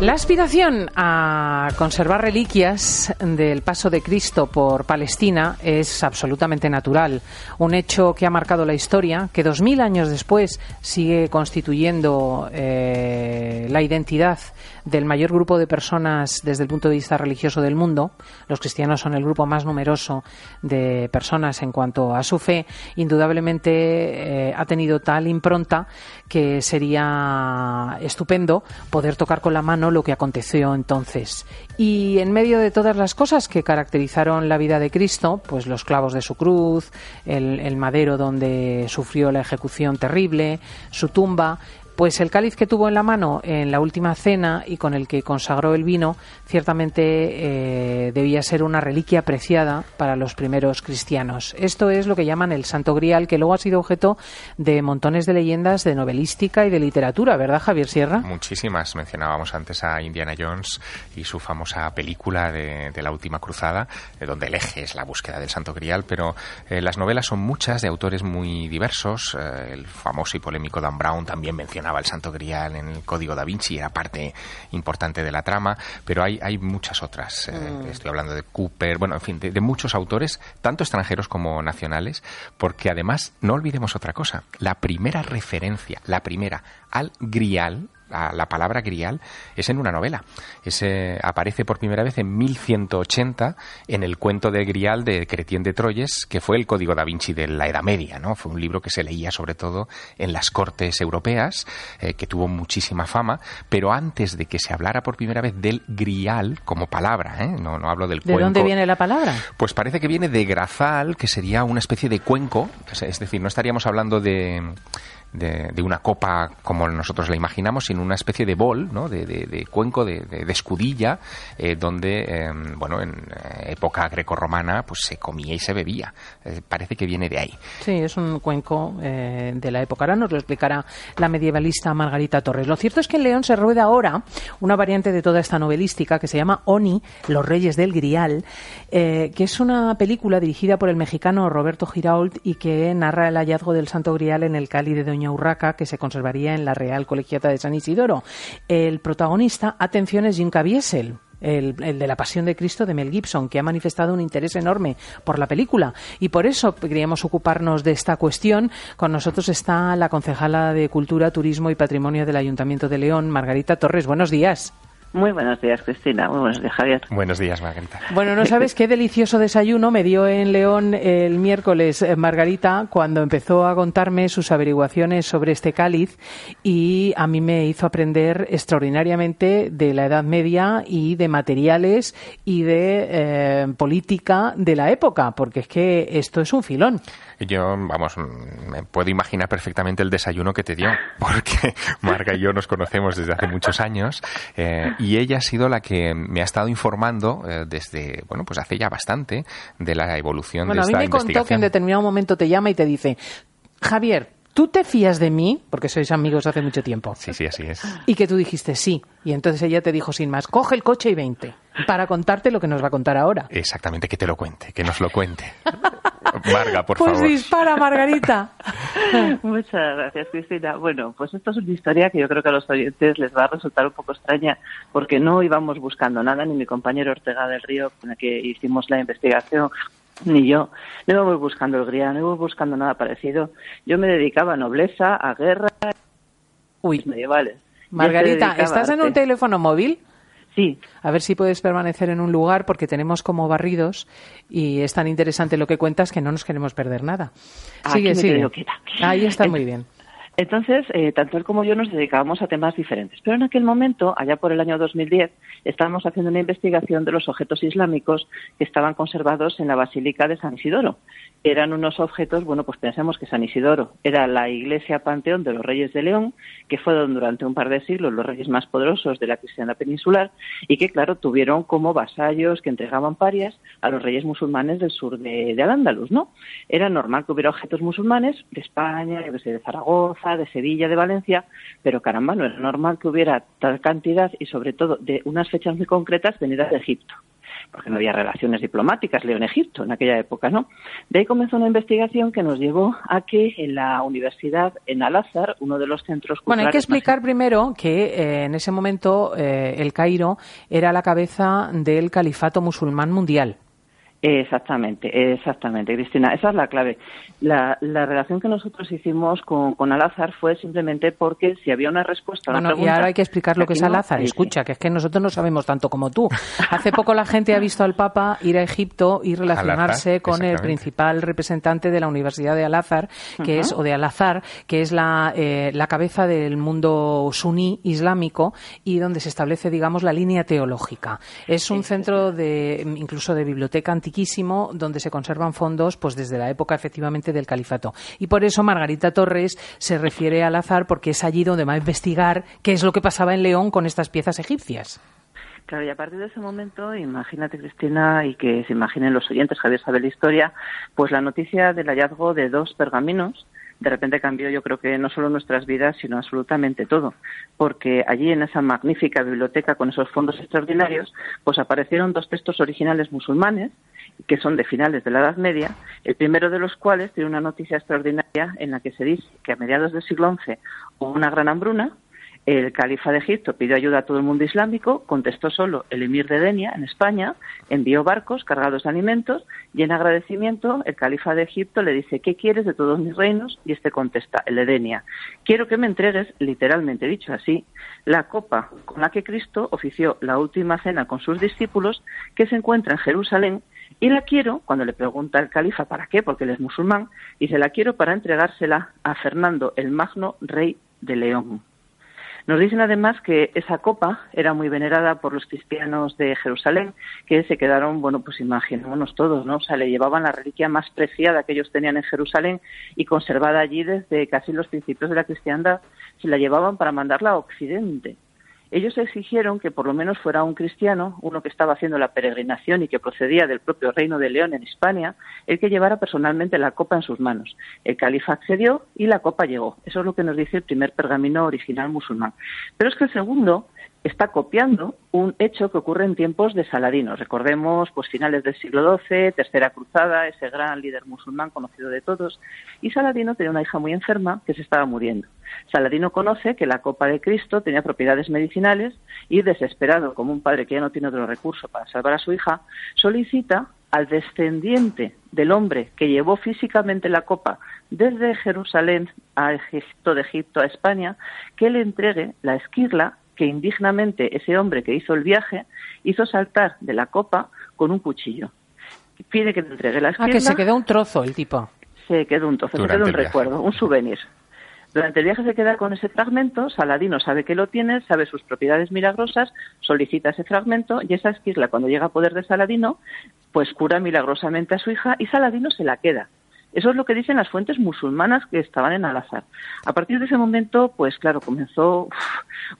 La aspiración a conservar reliquias del paso de Cristo por Palestina es absolutamente natural, un hecho que ha marcado la historia, que dos mil años después sigue constituyendo eh, la identidad del mayor grupo de personas desde el punto de vista religioso del mundo. Los cristianos son el grupo más numeroso de personas en cuanto a su fe. Indudablemente eh, ha tenido tal impronta que sería estupendo poder tocar con la mano lo que aconteció entonces. Y en medio de todas las cosas que caracterizaron la vida de Cristo, pues los clavos de su cruz, el, el madero donde sufrió la ejecución terrible, su tumba, pues el cáliz que tuvo en la mano en la última cena y con el que consagró el vino, ciertamente eh, debía ser una reliquia apreciada para los primeros cristianos. Esto es lo que llaman el Santo Grial, que luego ha sido objeto de montones de leyendas de novelística y de literatura, ¿verdad, Javier Sierra? Muchísimas. Mencionábamos antes a Indiana Jones y su famosa película de, la última cruzada, eh, donde el eje es la búsqueda del Santo Grial, pero eh, las novelas son muchas, de autores muy diversos. el famoso y polémico Dan Brown también menciona el Santo Grial en el Código da Vinci, era parte importante de la trama, pero hay, hay muchas otras. Eh, mm. Estoy hablando de Cooper, bueno, en fin, de, de muchos autores, tanto extranjeros como nacionales, porque además no olvidemos otra cosa, la primera referencia, la primera al Grial la, palabra grial es en una novela. Ese aparece por primera vez en 1180 en el cuento de Grial de Cretien de Troyes, que fue el Código da Vinci de la Edad Media. ¿no? Fue un libro que se leía sobre todo en las cortes europeas, eh, que tuvo muchísima fama, pero antes de que se hablara por primera vez del grial como palabra, ¿eh? no, no hablo del ¿De dónde viene la palabra? Pues parece que viene de grazal, que sería una especie de cuenco, es decir, no estaríamos hablando de de, una copa como nosotros la imaginamos, sino una especie de bol, ¿no? de, cuenco, de, escudilla, eh, donde, em, bueno, en eh, época grecorromana, pues se comía y se bebía. Eh, parece que viene de ahí. Sí, es un cuenco de la época. Ahora nos lo explicará la medievalista Margarita Torres. Lo cierto es que en León se rueda ahora una variante de toda esta novelística que se llama Oni, Los Reyes del Grial, que es una película dirigida por el mexicano Roberto Girault y que narra el hallazgo del Santo Grial en el Cali de Doña Urraca que se conservaría en la Real Colegiata de San Isidoro. El protagonista, atención, es Jim Caviezel, el, de la Pasión de Cristo de Mel Gibson, que ha manifestado un interés enorme por la película. Y por eso queríamos ocuparnos de esta cuestión. Con nosotros está la concejala de Cultura, Turismo y Patrimonio del Ayuntamiento de León, Margarita Torres. Buenos días. Muy buenos días, Cristina. Muy buenos días, Javier. Buenos días, Margarita. Bueno, no sabes qué delicioso desayuno me dio en León el miércoles eh, Margarita cuando empezó a contarme sus averiguaciones sobre este cáliz y a mí me hizo aprender extraordinariamente de la Edad Media y de materiales y de eh, política de la época, porque es que esto es un filón. Yo, vamos, me puedo imaginar perfectamente el desayuno que te dio, porque Marga y yo nos conocemos desde hace muchos años eh, y ella ha sido la que me ha estado informando eh, desde, bueno, pues hace ya bastante de la evolución de esta investigación. a mí me contó que en determinado momento te llama y te dice, Javier, ¿tú te fías de mí? Porque sois amigos hace mucho tiempo. Sí, sí, así es. Y que tú dijiste sí. Y entonces ella te dijo sin más, coge el coche y vente para contarte lo que nos va a contar ahora. Exactamente, que te lo cuente, que nos lo cuente. Marga, por pues favor. Pues dispara, Margarita. Muchas gracias, Cristina. Bueno, pues esto es una historia que yo creo que a los oyentes les va a resultar un poco extraña porque no íbamos buscando nada, ni mi compañero Ortega del Río, con el que hicimos la investigación, ni yo. No íbamos buscando el grial, no íbamos buscando nada parecido. Yo me dedicaba a nobleza, a guerra, Uy. medievales. Margarita, ¿estás en un teléfono móvil? Sí. A ver si puedes permanecer en un lugar porque tenemos como barridos y es tan interesante lo que cuentas que no nos queremos perder nada. Sigue, sigue. Ahí está muy bien. Entonces, eh, tanto él como yo nos dedicábamos a temas diferentes. Pero en aquel momento, allá por el año 2010, estábamos haciendo una investigación de los objetos islámicos que estaban conservados en la Basílica de San Isidoro. Eran unos objetos, bueno, pues pensemos que San Isidoro era la iglesia panteón de los reyes de León, que fueron durante un par de siglos los reyes más poderosos de la cristiandad peninsular y que, claro, tuvieron como vasallos que entregaban parias a los reyes musulmanes del sur de, de Al-Ándalus, ¿no? Era normal que hubiera objetos musulmanes de España, de Zaragoza, de Sevilla, de Valencia, pero caramba, no era normal que hubiera tal cantidad y sobre todo de unas fechas muy concretas venidas de Egipto porque no había relaciones diplomáticas León-Egipto en aquella época, ¿no? De ahí comenzó una investigación que nos llevó a que en la universidad, en Al-Azhar, uno de los centros Bueno, hay que explicar primero que eh, en ese momento eh, el Cairo era la cabeza del califato musulmán mundial. Exactamente, exactamente, Cristina. Esa es la clave. La, la relación que nosotros hicimos con, con Al-Azhar fue simplemente porque si había una respuesta a bueno, pregunta, y ahora hay que explicar lo que es Al-Azhar. Escucha, que es que nosotros no sabemos tanto como tú. Hace poco la gente ha visto al Papa ir a Egipto y relacionarse con el principal representante de la Universidad de Al-Azhar, que es, o de Al-Azhar, que es la, eh, la cabeza del mundo suní islámico y donde se establece, digamos, la línea teológica. Es un centro de, incluso de biblioteca antigua donde se conservan fondos pues desde la época efectivamente del califato. Y por eso Margarita Torres se refiere al azar porque es allí donde va a investigar qué es lo que pasaba en León con estas piezas egipcias. Claro, y a partir de ese momento, imagínate, Cristina, y que se imaginen los oyentes, Javier sabe la historia, pues la noticia del hallazgo de dos pergaminos de repente cambió yo creo que no solo nuestras vidas, sino absolutamente todo, porque allí en esa magnífica biblioteca con esos fondos extraordinarios, pues aparecieron dos textos originales musulmanes que son de finales de la Edad Media, el primero de los cuales tiene una noticia extraordinaria en la que se dice que a mediados del siglo XI hubo una gran hambruna, el califa de Egipto pidió ayuda a todo el mundo islámico, contestó solo el emir de Denia, en España, envió barcos cargados de alimentos y en agradecimiento el califa de Egipto le dice, ¿qué quieres de todos mis reinos? Y este contesta, el de Denia, quiero que me entregues, literalmente dicho así, la copa con la que Cristo ofició la última cena con sus discípulos que se encuentra en Jerusalén y la quiero, cuando le pregunta el califa para qué, porque él es musulmán, dice, la quiero para entregársela a Fernando el Magno, rey de León. Nos dicen además que esa copa era muy venerada por los cristianos de Jerusalén, que se quedaron, bueno, pues imaginémonos todos, ¿no? O sea, le llevaban la reliquia más preciada que ellos tenían en Jerusalén y conservada allí desde casi los principios de la cristiandad, se la llevaban para mandarla a Occidente ellos exigieron que por lo menos fuera un cristiano, uno que estaba haciendo la peregrinación y que procedía del propio reino de León en España, el que llevara personalmente la copa en sus manos. El califa accedió y la copa llegó. Eso es lo que nos dice el primer pergamino original musulmán. Pero es que el segundo está copiando un hecho que ocurre en tiempos de Saladino. Recordemos, pues finales del siglo XII, Tercera Cruzada, ese gran líder musulmán conocido de todos. Y Saladino tenía una hija muy enferma que se estaba muriendo. Saladino conoce que la copa de Cristo tenía propiedades medicinales y, desesperado como un padre que ya no tiene otro recurso para salvar a su hija, solicita al descendiente del hombre que llevó físicamente la copa desde Jerusalén a Egipto, de Egipto a España, que le entregue la esquirla que indignamente ese hombre que hizo el viaje hizo saltar de la copa con un cuchillo. Pide que le entregue la esquirla. Ah, que se quedó un trozo el tipo. Se quedó un trozo, se quedó un recuerdo, un souvenir. Durante el viaje se queda con ese fragmento, Saladino sabe que lo tiene, sabe sus propiedades milagrosas, solicita ese fragmento y esa esquirla cuando llega a poder de Saladino, pues cura milagrosamente a su hija y Saladino se la queda. Eso es lo que dicen las fuentes musulmanas que estaban en Al-Azhar. A partir de ese momento, pues claro, comenzó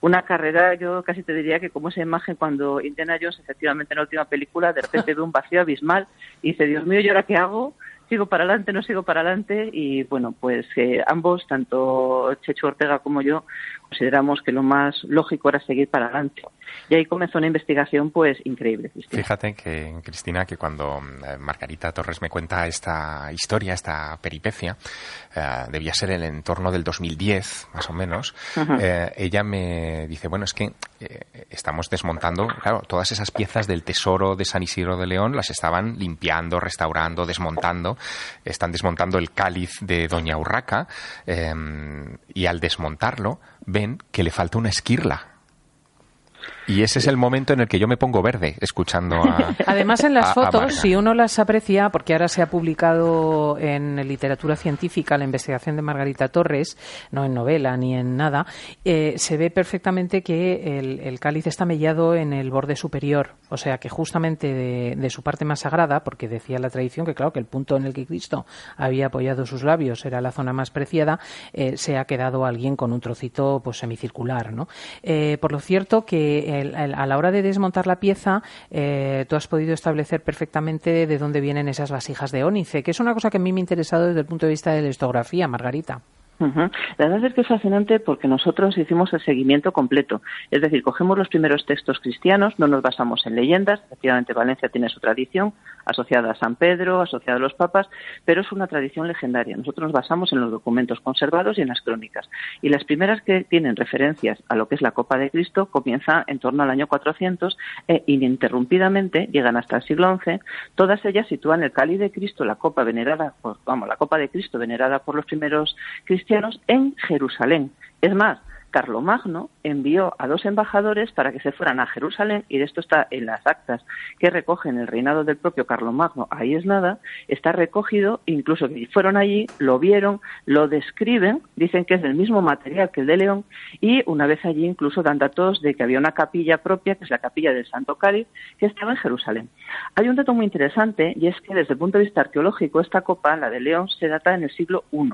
una carrera, yo casi te diría que como esa imagen cuando Indiana Jones, efectivamente en la última película, de repente ve un vacío abismal y dice, Dios mío, ¿y ahora qué hago? Sigo para adelante, no sigo para adelante y bueno, pues eh, ambos, tanto Checho Ortega como yo, consideramos que lo más lógico era seguir para adelante. Y ahí comenzó una investigación pues increíble. Fíjate que, Cristina, que cuando eh, Margarita Torres me cuenta esta historia, esta peripecia, eh, debía ser el entorno del 2010, más o menos, eh, ella me dice, bueno, es que estamos desmontando, claro, todas esas piezas del tesoro de San Isidro de León las estaban limpiando, restaurando, desmontando, están desmontando el cáliz de Doña Urraca y al desmontarlo ven que le falta una esquirla Y ese es el momento en el que yo me pongo verde escuchando a. Además, en las fotos, si uno las aprecia, porque ahora se ha publicado en literatura científica la investigación de Margarita Torres, no en novela ni en nada, eh, se ve perfectamente que el, cáliz está mellado en el borde superior, o sea que justamente de, su parte más sagrada, porque decía la tradición que, claro, que el punto en el que Cristo había apoyado sus labios era la zona más preciada, eh, se ha quedado alguien con un trocito pues semicircular, ¿no? Eh, por lo cierto que a la hora de desmontar la pieza, tú has podido establecer perfectamente de dónde vienen esas vasijas de ónice, que es una cosa que a mí me interesado desde el punto de vista de la histografía, Margarita. La verdad es que es fascinante porque nosotros hicimos el seguimiento completo. Es decir, cogemos los primeros textos cristianos, no nos basamos en leyendas. Efectivamente, Valencia tiene su tradición asociada a San Pedro, asociada a los papas, pero es una tradición legendaria. Nosotros nos basamos en los documentos conservados y en las crónicas. Y las primeras que tienen referencias a lo que es la Copa de Cristo comienzan en torno al año 400 e ininterrumpidamente llegan hasta el siglo XI. Todas ellas sitúan el cáliz de Cristo, la copa venerada, por, vamos, la Copa de Cristo venerada por los primeros cristianos en Jerusalén. Es más, Carlomagno envió a dos embajadores para que se fueran a Jerusalén, y de esto está en las actas que recogen el reinado del propio Carlomagno, ahí es nada, está recogido, incluso que fueron allí, lo vieron, lo describen, dicen que es del mismo material que el de León, y una vez allí incluso dan datos de que había una capilla propia, que es la capilla del Santo Cáliz, que estaba en Jerusalén. Hay un dato muy interesante, y es que desde el punto de vista arqueológico, esta copa, la de León, se data en el siglo I.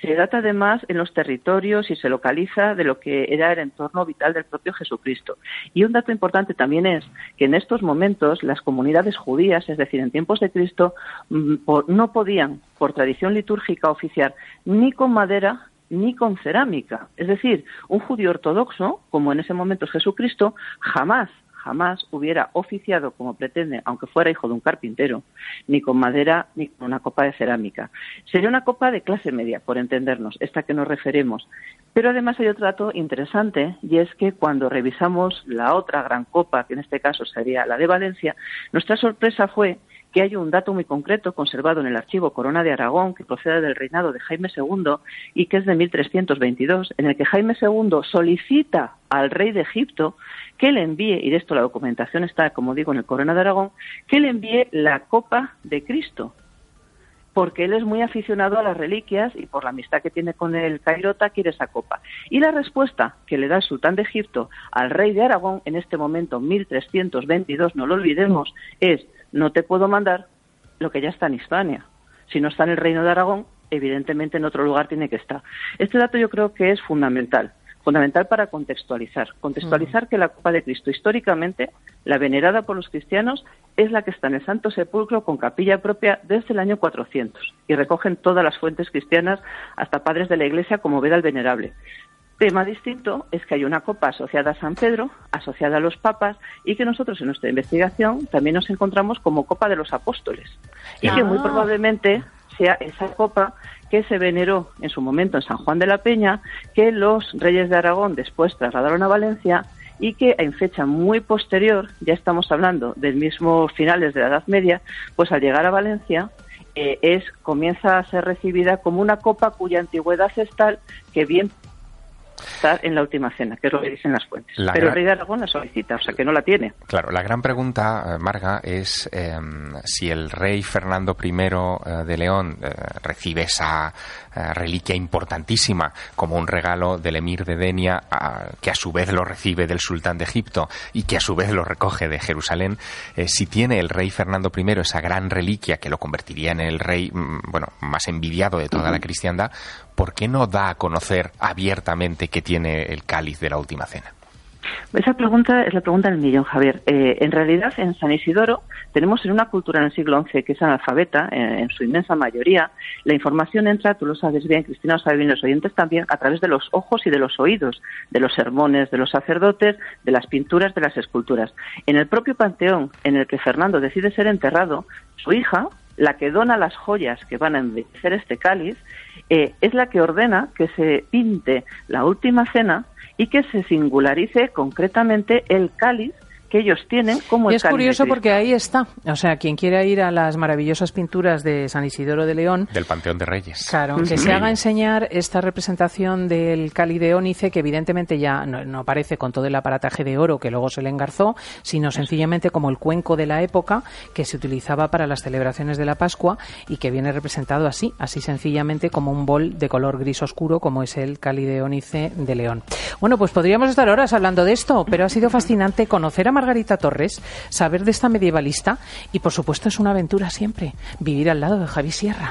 Se data además en los territorios y se localiza de lo que era el entorno vital del propio Jesucristo. Y un dato importante también es que en estos momentos las comunidades judías, es decir, en tiempos de Cristo, mm, no podían, por tradición litúrgica, oficiar ni con madera ni con cerámica. Es decir, un judío ortodoxo, como en ese momento es Jesucristo, jamás jamás hubiera oficiado como pretende, aunque fuera hijo de un carpintero, ni con madera ni con una copa de cerámica. Sería una copa de clase media, por entendernos, esta que nos referimos. Pero además hay otro dato interesante y es que cuando revisamos la otra gran copa, que en este caso sería la de Valencia, nuestra sorpresa fue que hay un dato muy concreto conservado en el archivo Corona de Aragón que procede del reinado de Jaime II y que es de 1322, en el que Jaime II solicita al rey de Egipto que le envíe, y de esto la documentación está, como digo, en el Corona de Aragón, que le envíe la copa de Cristo, porque él es muy aficionado a las reliquias y por la amistad que tiene con el Cairota quiere esa copa. Y la respuesta que le da el sultán de Egipto al rey de Aragón en este momento, 1322, no lo olvidemos, es no te puedo mandar lo que ya está en Hispania. Si no está en el reino de Aragón, evidentemente en otro lugar tiene que estar. Este dato yo creo que es fundamental, fundamental para contextualizar. Contextualizar que la Copa de Cristo históricamente, la venerada por los cristianos, es la que está en el Santo Sepulcro con capilla propia desde el año 400 y recogen todas las fuentes cristianas hasta padres de la Iglesia como Veda el Venerable. Tema distinto es que hay una copa asociada a San Pedro, asociada a los papas, y que nosotros en nuestra investigación también nos encontramos como copa de los apóstoles. Y que muy ah. probablemente sea esa copa que se veneró en su momento en San Juan de la Peña, que los reyes de Aragón después trasladaron a Valencia y que en fecha muy posterior, ya estamos hablando del mismo finales de la Edad Media, pues al llegar a Valencia eh, es comienza a ser recibida como una copa cuya antigüedad es tal que bien está en la última cena, que es lo que dicen las fuentes. Pero el rey de Aragón la solicita, o sea que no la tiene. Claro, la gran pregunta, eh, Marga, es em, si el rey Fernando I eh, de León eh, recibe esa reliquia importantísima como un regalo del emir de Denia, que a su vez lo recibe del sultán de Egipto y que a su vez lo recoge de Jerusalén, si tiene el rey Fernando I esa gran reliquia que lo convertiría en el rey mm, bueno, más envidiado de toda la cristiandad, ¿por qué no da a conocer abiertamente que tiene el cáliz de la última cena? Esa pregunta es la pregunta del millón, Javier. Eh, en realidad, en San Isidoro tenemos en una cultura en el siglo XI que es analfabeta, eh, en su inmensa mayoría. La información entra, tú lo sabes bien, Cristina lo sabe bien, los oyentes también, a través de los ojos y de los oídos, de los sermones, de los sacerdotes, de las pinturas, de las esculturas. En el propio panteón en el que Fernando decide ser enterrado, su hija, la que dona las joyas que van a embellecer este cáliz, eh, es la que ordena que se pinte la última cena y que se singularice concretamente el cáliz que ellos tienen como y es curioso porque ahí está. O sea, quien quiera ir a las maravillosas pinturas de San Isidoro de León. Del Panteón de Reyes. Claro, que se haga enseñar esta representación del Cali de Ónice, que evidentemente ya no, aparece con todo el aparataje de oro que luego se le engarzó, sino sencillamente como el cuenco de la época que se utilizaba para las celebraciones de la Pascua y que viene representado así, así sencillamente como un bol de color gris oscuro, como es el Cali de Ónice de León. Bueno, pues podríamos estar horas hablando de esto, pero ha sido fascinante conocer a Margarita Torres, saber de esta medievalista y, por supuesto, es una aventura siempre vivir al lado de Javi Sierra.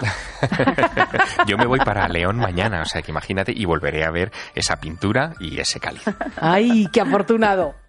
Yo me voy para León mañana, o sea que imagínate y volveré a ver esa pintura y ese cáliz. ¡Ay, qué afortunado!